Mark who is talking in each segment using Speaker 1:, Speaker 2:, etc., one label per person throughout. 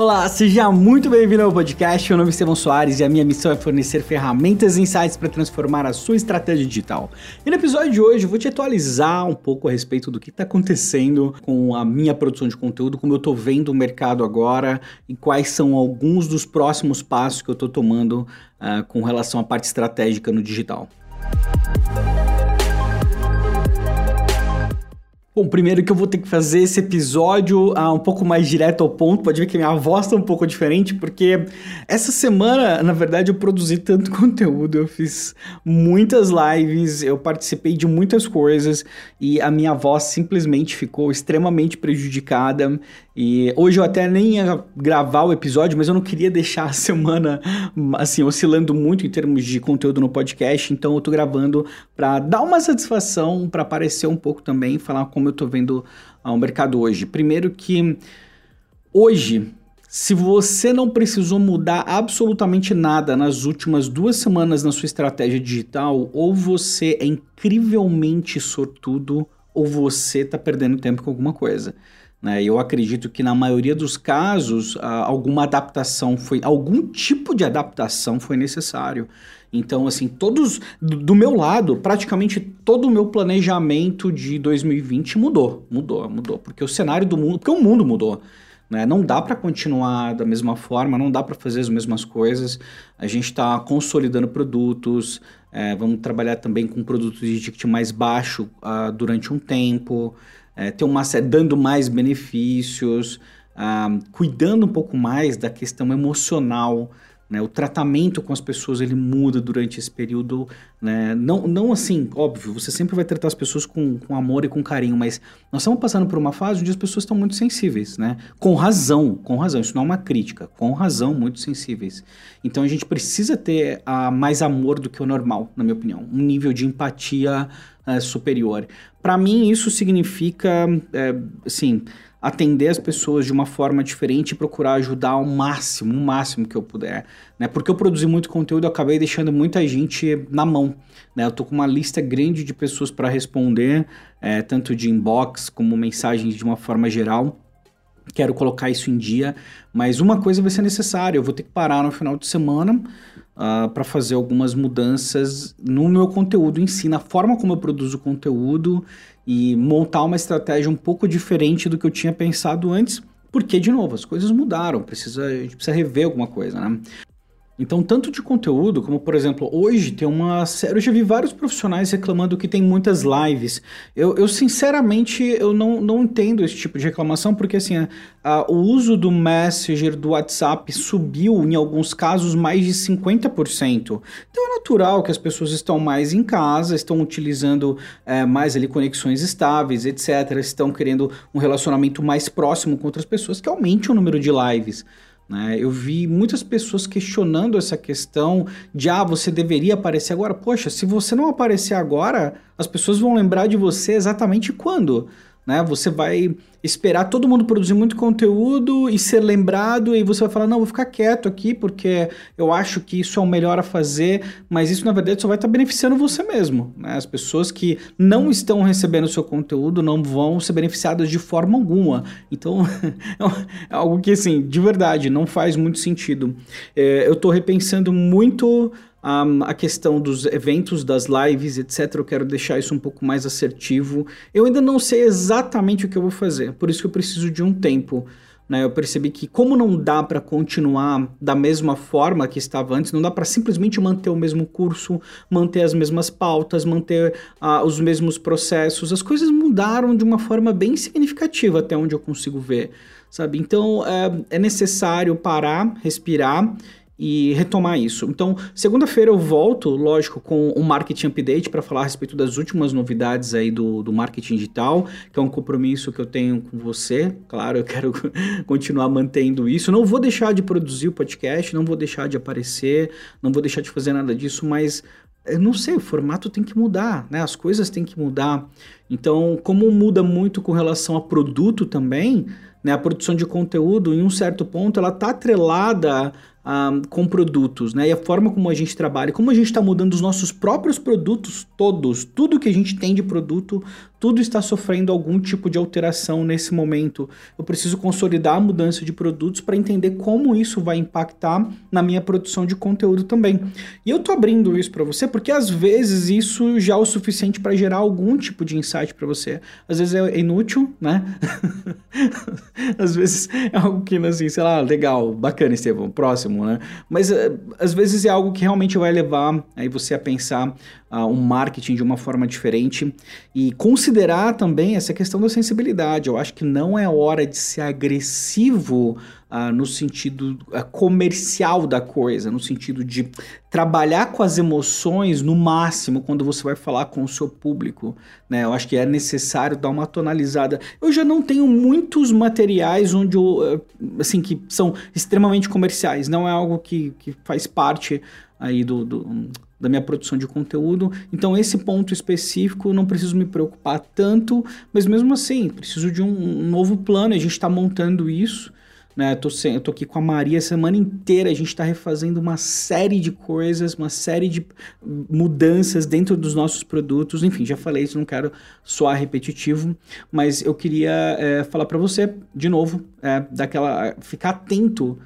Speaker 1: Olá, seja muito bem-vindo ao podcast. Meu nome é Estevão Soares e a minha missão é fornecer ferramentas e insights para transformar a sua estratégia digital. E no episódio de hoje eu vou te atualizar um pouco a respeito do que está acontecendo com a minha produção de conteúdo, como eu estou vendo o mercado agora e quais são alguns dos próximos passos que eu estou tomando uh, com relação à parte estratégica no digital. Bom, primeiro que eu vou ter que fazer esse episódio ah, um pouco mais direto ao ponto. Pode ver que minha voz tá um pouco diferente, porque essa semana, na verdade, eu produzi tanto conteúdo, eu fiz muitas lives, eu participei de muitas coisas e a minha voz simplesmente ficou extremamente prejudicada. E hoje eu até nem ia gravar o episódio, mas eu não queria deixar a semana assim oscilando muito em termos de conteúdo no podcast, então eu tô gravando para dar uma satisfação, para aparecer um pouco também, falar como eu tô vendo o mercado hoje. Primeiro que hoje se você não precisou mudar absolutamente nada nas últimas duas semanas na sua estratégia digital, ou você é incrivelmente sortudo, ou você está perdendo tempo com alguma coisa. Né? Eu acredito que na maioria dos casos alguma adaptação foi, algum tipo de adaptação foi necessário. Então, assim, todos do meu lado, praticamente todo o meu planejamento de 2020 mudou, mudou, mudou, porque o cenário do mundo, porque o mundo mudou. Né? Não dá para continuar da mesma forma, não dá para fazer as mesmas coisas. A gente está consolidando produtos, é, vamos trabalhar também com produtos de ticket mais baixo uh, durante um tempo é, ter uma dando mais benefícios, ah, cuidando um pouco mais da questão emocional. Né? O tratamento com as pessoas ele muda durante esse período. Né? Não, não assim, óbvio, você sempre vai tratar as pessoas com, com amor e com carinho, mas nós estamos passando por uma fase onde as pessoas estão muito sensíveis, né? Com razão, com razão. Isso não é uma crítica, com razão, muito sensíveis. Então a gente precisa ter uh, mais amor do que o normal, na minha opinião. Um nível de empatia uh, superior. Para mim, isso significa, é, assim, atender as pessoas de uma forma diferente e procurar ajudar ao máximo, o máximo que eu puder, né? Porque eu produzi muito conteúdo, eu acabei deixando muita gente na mão, né? Eu tô com uma lista grande de pessoas para responder, é, tanto de inbox como mensagens de uma forma geral. Quero colocar isso em dia, mas uma coisa vai ser necessária, eu vou ter que parar no final de semana uh, para fazer algumas mudanças no meu conteúdo em si, na forma como eu produzo conteúdo e montar uma estratégia um pouco diferente do que eu tinha pensado antes, porque, de novo, as coisas mudaram, precisa, a gente precisa rever alguma coisa, né? Então, tanto de conteúdo, como por exemplo, hoje tem uma série. Eu já vi vários profissionais reclamando que tem muitas lives. Eu, eu sinceramente, eu não, não entendo esse tipo de reclamação, porque assim, a, a, o uso do Messenger, do WhatsApp, subiu em alguns casos mais de 50%. Então é natural que as pessoas estão mais em casa, estão utilizando é, mais ali conexões estáveis, etc. Estão querendo um relacionamento mais próximo com outras pessoas, que aumente o número de lives. Né? Eu vi muitas pessoas questionando essa questão de, ah, você deveria aparecer agora. Poxa, se você não aparecer agora, as pessoas vão lembrar de você exatamente quando? Né? Você vai esperar todo mundo produzir muito conteúdo e ser lembrado, e você vai falar: não, vou ficar quieto aqui porque eu acho que isso é o melhor a fazer, mas isso na verdade só vai estar beneficiando você mesmo. Né? As pessoas que não estão recebendo o seu conteúdo não vão ser beneficiadas de forma alguma. Então é algo que, assim, de verdade, não faz muito sentido. É, eu estou repensando muito um, a questão dos eventos, das lives, etc. Eu quero deixar isso um pouco mais assertivo. Eu ainda não sei exatamente o que eu vou fazer, por isso que eu preciso de um tempo. Né? Eu percebi que, como não dá para continuar da mesma forma que estava antes, não dá para simplesmente manter o mesmo curso, manter as mesmas pautas, manter uh, os mesmos processos. As coisas mudaram de uma forma bem significativa, até onde eu consigo ver. Sabe? Então é, é necessário parar, respirar e retomar isso. Então, segunda-feira eu volto, lógico, com um marketing update para falar a respeito das últimas novidades aí do, do marketing digital, que é um compromisso que eu tenho com você. Claro, eu quero continuar mantendo isso. Não vou deixar de produzir o podcast, não vou deixar de aparecer, não vou deixar de fazer nada disso, mas eu não sei, o formato tem que mudar, né? As coisas têm que mudar. Então, como muda muito com relação a produto também, né, a produção de conteúdo, em um certo ponto, ela está atrelada uh, com produtos, né? E a forma como a gente trabalha, como a gente está mudando os nossos próprios produtos todos, tudo que a gente tem de produto, tudo está sofrendo algum tipo de alteração nesse momento. Eu preciso consolidar a mudança de produtos para entender como isso vai impactar na minha produção de conteúdo também. E eu tô abrindo isso para você porque às vezes isso já é o suficiente para gerar algum tipo de insight para você. Às vezes é inútil, né? às vezes é algo que assim, sei lá, legal, bacana, Estevão, próximo, né? Mas uh, às vezes é algo que realmente vai levar aí você a pensar uh, um marketing de uma forma diferente e considerar também essa questão da sensibilidade. Eu acho que não é hora de ser agressivo uh, no sentido uh, comercial da coisa, no sentido de trabalhar com as emoções no máximo quando você vai falar com o seu público. Né? Eu acho que é necessário dar uma tonalizada. Eu já não tenho muitos materiais onde eu, assim, que são extremamente comerciais, não é algo que, que faz parte aí do, do da minha produção de conteúdo. Então, esse ponto específico não preciso me preocupar tanto, mas mesmo assim, preciso de um, um novo plano. A gente está montando isso. Né? Eu, tô, eu tô aqui com a Maria a semana inteira, a gente está refazendo uma série de coisas, uma série de mudanças dentro dos nossos produtos. Enfim, já falei isso, não quero soar repetitivo, mas eu queria é, falar para você, de novo, é, daquela, ficar atento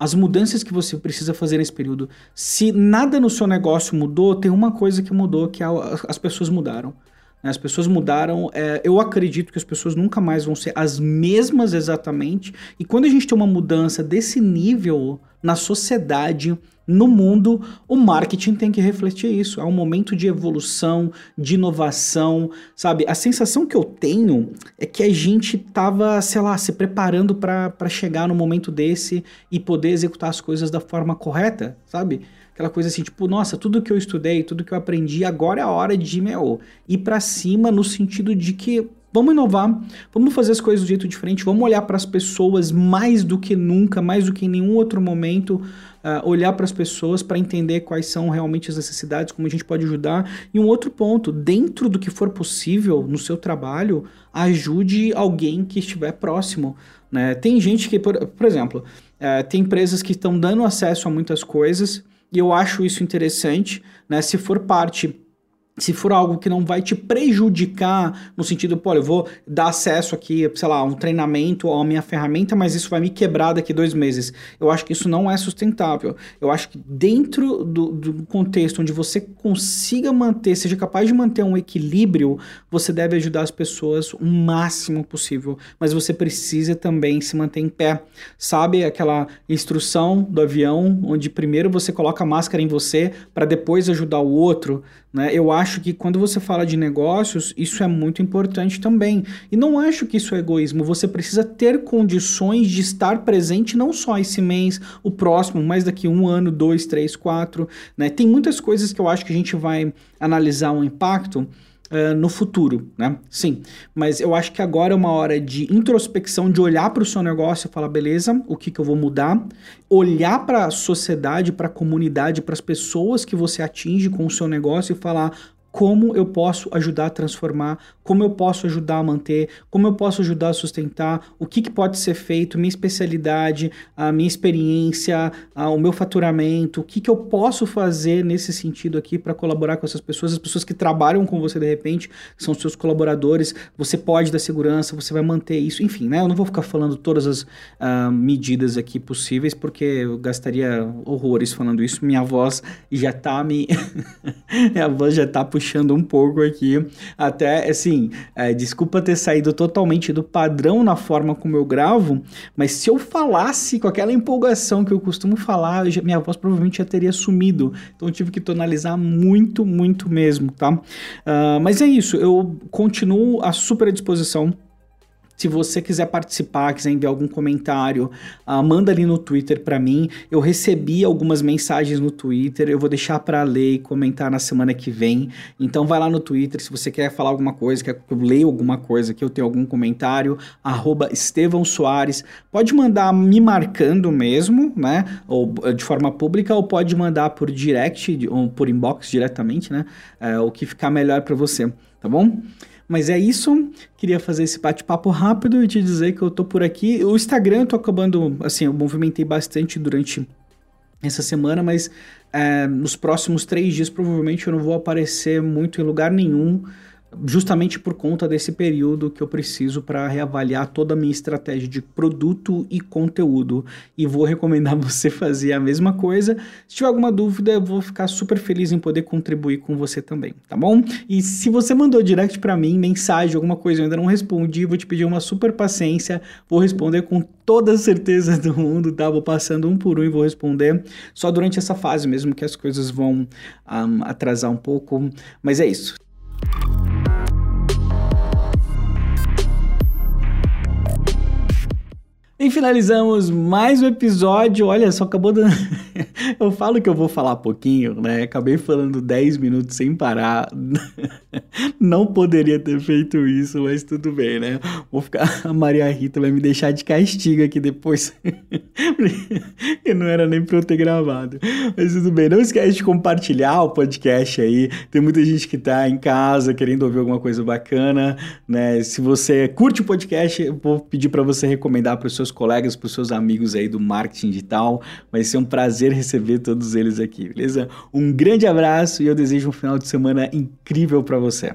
Speaker 1: às mudanças que você precisa fazer nesse período. Se nada no seu negócio mudou, tem uma coisa que mudou, que as pessoas mudaram. As pessoas mudaram. É, eu acredito que as pessoas nunca mais vão ser as mesmas exatamente. E quando a gente tem uma mudança desse nível na sociedade, no mundo, o marketing tem que refletir isso. É um momento de evolução, de inovação, sabe? A sensação que eu tenho é que a gente tava, sei lá, se preparando para chegar no momento desse e poder executar as coisas da forma correta, sabe? Aquela coisa assim, tipo, nossa, tudo que eu estudei, tudo que eu aprendi, agora é a hora de, meu, ir para cima no sentido de que vamos inovar, vamos fazer as coisas do jeito diferente, vamos olhar para as pessoas mais do que nunca, mais do que em nenhum outro momento, uh, olhar para as pessoas para entender quais são realmente as necessidades, como a gente pode ajudar. E um outro ponto, dentro do que for possível no seu trabalho, ajude alguém que estiver próximo. Né? Tem gente que, por, por exemplo, uh, tem empresas que estão dando acesso a muitas coisas, e eu acho isso interessante, né? Se for parte se for algo que não vai te prejudicar no sentido, pô, eu vou dar acesso aqui, sei lá, um treinamento à minha ferramenta, mas isso vai me quebrar daqui dois meses. Eu acho que isso não é sustentável. Eu acho que dentro do, do contexto onde você consiga manter, seja capaz de manter um equilíbrio, você deve ajudar as pessoas o máximo possível. Mas você precisa também se manter em pé. Sabe aquela instrução do avião, onde primeiro você coloca a máscara em você para depois ajudar o outro? Né? Eu acho que quando você fala de negócios, isso é muito importante também. E não acho que isso é egoísmo. Você precisa ter condições de estar presente não só esse mês, o próximo, mas daqui um ano, dois, três, quatro. Né? Tem muitas coisas que eu acho que a gente vai analisar um impacto. Uh, no futuro, né? Sim, mas eu acho que agora é uma hora de introspecção, de olhar para o seu negócio e falar, beleza, o que, que eu vou mudar? Olhar para a sociedade, para a comunidade, para as pessoas que você atinge com o seu negócio e falar, como eu posso ajudar a transformar, como eu posso ajudar a manter, como eu posso ajudar a sustentar, o que, que pode ser feito, minha especialidade, a minha experiência, a, o meu faturamento, o que, que eu posso fazer nesse sentido aqui para colaborar com essas pessoas, as pessoas que trabalham com você de repente, são seus colaboradores, você pode dar segurança, você vai manter isso, enfim, né? Eu não vou ficar falando todas as uh, medidas aqui possíveis, porque eu gastaria horrores falando isso, minha voz já tá me... minha voz já tá um pouco aqui. Até, assim, é, desculpa ter saído totalmente do padrão na forma como eu gravo, mas se eu falasse com aquela empolgação que eu costumo falar, já, minha voz provavelmente já teria sumido. Então eu tive que tonalizar muito, muito mesmo, tá? Uh, mas é isso, eu continuo à super disposição se você quiser participar, quiser enviar algum comentário, uh, manda ali no Twitter para mim. Eu recebi algumas mensagens no Twitter, eu vou deixar para ler e comentar na semana que vem. Então vai lá no Twitter, se você quer falar alguma coisa, quer que eu leia alguma coisa, que eu tenha algum comentário, arroba Estevão Soares. Pode mandar me marcando mesmo, né? Ou eh, de forma pública, ou pode mandar por direct, ou por inbox diretamente, né? É, o que ficar melhor para você, tá bom? Mas é isso. Queria fazer esse bate-papo rápido e te dizer que eu tô por aqui. O Instagram eu tô acabando, assim, eu movimentei bastante durante essa semana, mas é, nos próximos três dias provavelmente eu não vou aparecer muito em lugar nenhum justamente por conta desse período que eu preciso para reavaliar toda a minha estratégia de produto e conteúdo. E vou recomendar você fazer a mesma coisa. Se tiver alguma dúvida, eu vou ficar super feliz em poder contribuir com você também, tá bom? E se você mandou direct para mim, mensagem, alguma coisa eu ainda não respondi, vou te pedir uma super paciência, vou responder com toda a certeza do mundo, tá? Vou passando um por um e vou responder só durante essa fase mesmo que as coisas vão um, atrasar um pouco, mas é isso. Finalizamos mais um episódio. Olha, só acabou dando. eu falo que eu vou falar pouquinho, né? Acabei falando 10 minutos sem parar. Não poderia ter feito isso, mas tudo bem, né? Vou ficar. A Maria Rita vai me deixar de castigo aqui depois. que não era nem pra eu ter gravado. Mas tudo bem. Não esquece de compartilhar o podcast aí. Tem muita gente que tá em casa querendo ouvir alguma coisa bacana, né? Se você curte o podcast, eu vou pedir para você recomendar para os seus colegas, para os seus amigos aí do marketing digital. Vai ser um prazer receber todos eles aqui, beleza? Um grande abraço e eu desejo um final de semana incrível para você.